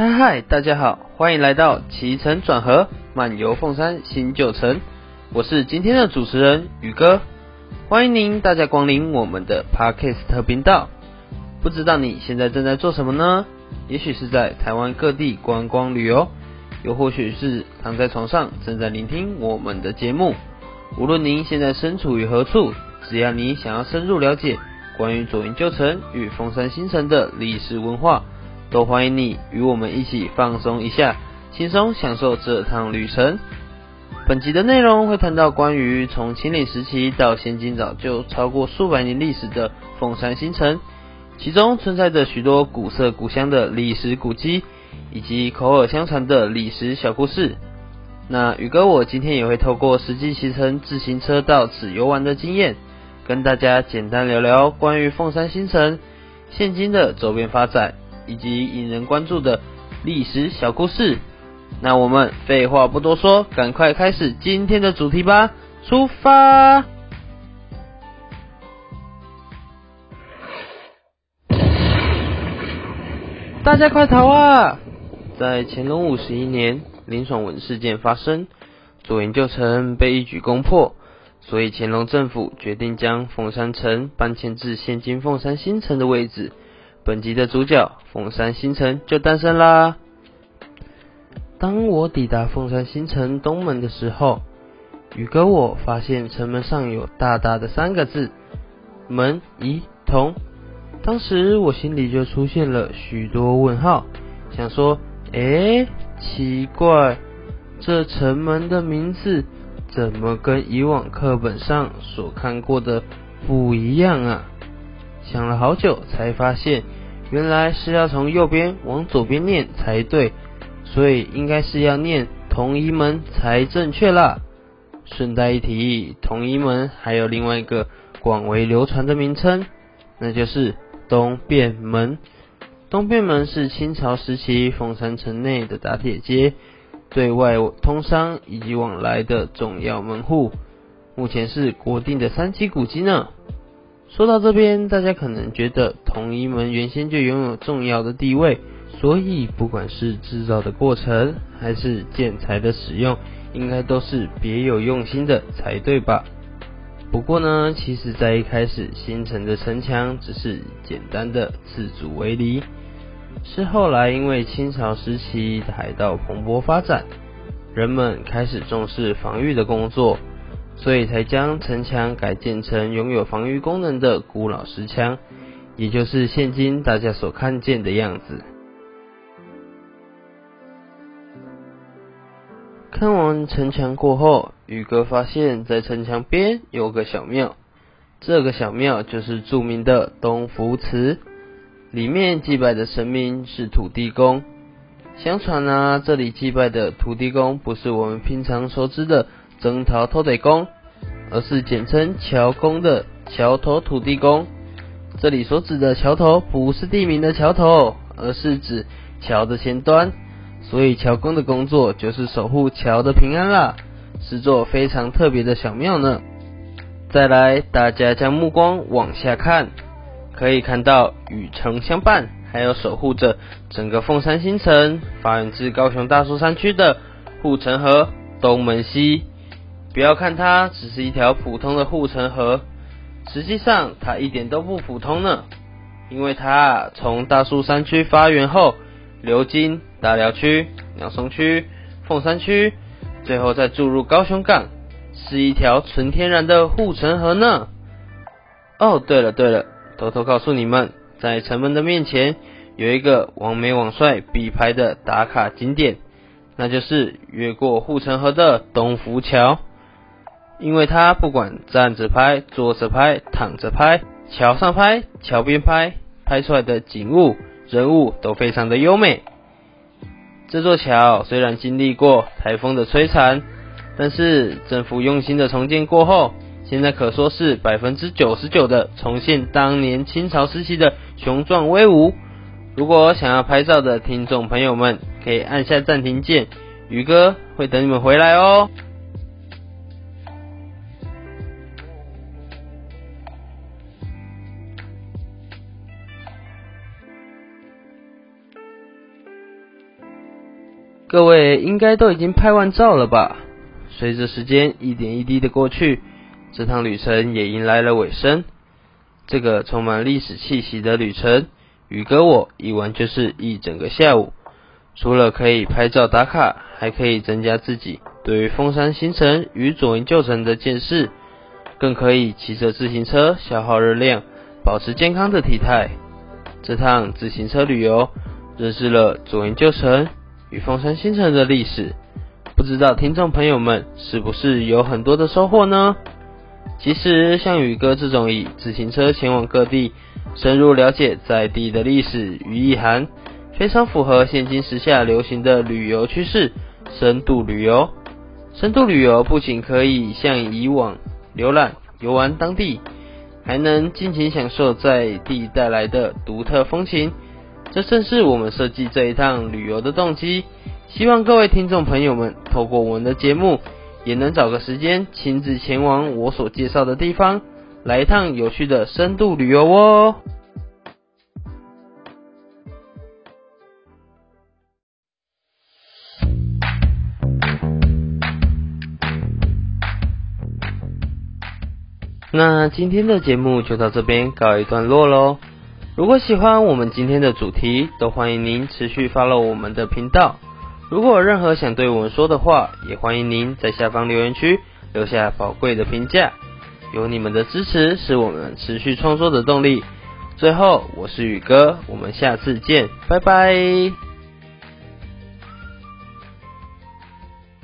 嗨嗨，大家好，欢迎来到起承转合漫游凤山新旧城，我是今天的主持人宇哥，欢迎您大家光临我们的 Podcast 频道。不知道你现在正在做什么呢？也许是在台湾各地观光旅游，又或许是躺在床上正在聆听我们的节目。无论您现在身处于何处，只要你想要深入了解关于左营旧城与凤山新城的历史文化，都欢迎你与我们一起放松一下，轻松享受这趟旅程。本集的内容会谈到关于从秦岭时期到现今早就超过数百年历史的凤山新城。其中存在着许多古色古香的历史古迹，以及口耳相传的历史小故事。那宇哥我今天也会透过实际骑乘自行车到此游玩的经验，跟大家简单聊聊关于凤山新城现今的周边发展，以及引人关注的历史小故事。那我们废话不多说，赶快开始今天的主题吧，出发！大家快逃啊！在乾隆五十一年，林爽文事件发生，左营旧城被一举攻破，所以乾隆政府决定将凤山城搬迁至现今凤山新城的位置。本集的主角凤山新城就诞生啦。当我抵达凤山新城东门的时候，宇哥我发现城门上有大大的三个字“门仪同”。当时我心里就出现了许多问号，想说：哎，奇怪，这城门的名字怎么跟以往课本上所看过的不一样啊？想了好久，才发现原来是要从右边往左边念才对，所以应该是要念同一门才正确啦。顺带一提，同一门还有另外一个广为流传的名称，那就是。东便门，东便门是清朝时期凤山城内的打铁街，对外通商以及往来的重要门户，目前是国定的三级古迹呢。说到这边，大家可能觉得同一门原先就拥有重要的地位，所以不管是制造的过程，还是建材的使用，应该都是别有用心的才对吧？不过呢，其实，在一开始新城的城墙只是简单的自主围篱，是后来因为清朝时期海盗蓬勃发展，人们开始重视防御的工作，所以才将城墙改建成拥有防御功能的古老石墙，也就是现今大家所看见的样子。看完城墙过后，宇哥发现，在城墙边有个小庙，这个小庙就是著名的东福祠，里面祭拜的神明是土地公。相传啊，这里祭拜的土地公不是我们平常熟知的征讨土地公，而是简称桥公的桥头土地公。这里所指的桥头不是地名的桥头，而是指桥的前端。所以桥公的工作就是守护桥的平安啦，是座非常特别的小庙呢。再来，大家将目光往下看，可以看到与城相伴，还有守护着整个凤山新城发源自高雄大树山区的护城河东门溪。不要看它只是一条普通的护城河，实际上它一点都不普通呢，因为它从大树山区发源后。流经大寮区、鸟松区、凤山区，最后再注入高雄港，是一条纯天然的护城河呢。哦，对了对了，偷偷告诉你们，在城门的面前有一个王美王帅必拍的打卡景点，那就是越过护城河的东福桥。因为它不管站着拍、坐着拍、躺着拍、桥上拍、桥边拍，拍出来的景物。人物都非常的优美。这座桥虽然经历过台风的摧残，但是政府用心的重建过后，现在可说是百分之九十九的重现当年清朝时期的雄壮威武。如果想要拍照的听众朋友们，可以按下暂停键，宇哥会等你们回来哦。各位应该都已经拍完照了吧？随着时间一点一滴的过去，这趟旅程也迎来了尾声。这个充满历史气息的旅程，宇哥我一玩就是一整个下午。除了可以拍照打卡，还可以增加自己对于峰山新城与左营旧城的见识，更可以骑着自行车消耗热量，保持健康的体态。这趟自行车旅游，认识了左营旧城与凤山新城的历史。不知道听众朋友们是不是有很多的收获呢？其实像宇哥这种以自行车前往各地，深入了解在地的历史与意涵，非常符合现今时下流行的旅游趋势——深度旅游。深度旅游不仅可以像以往浏览游玩当地，还能尽情享受在地带来的独特风情。这正是我们设计这一趟旅游的动机。希望各位听众朋友们透过我们的节目，也能找个时间亲自前往我所介绍的地方，来一趟有趣的深度旅游哦。那今天的节目就到这边告一段落喽。如果喜欢我们今天的主题，都欢迎您持续 follow 我们的频道。如果有任何想对我们说的话，也欢迎您在下方留言区留下宝贵的评价。有你们的支持，是我们持续创作的动力。最后，我是宇哥，我们下次见，拜拜。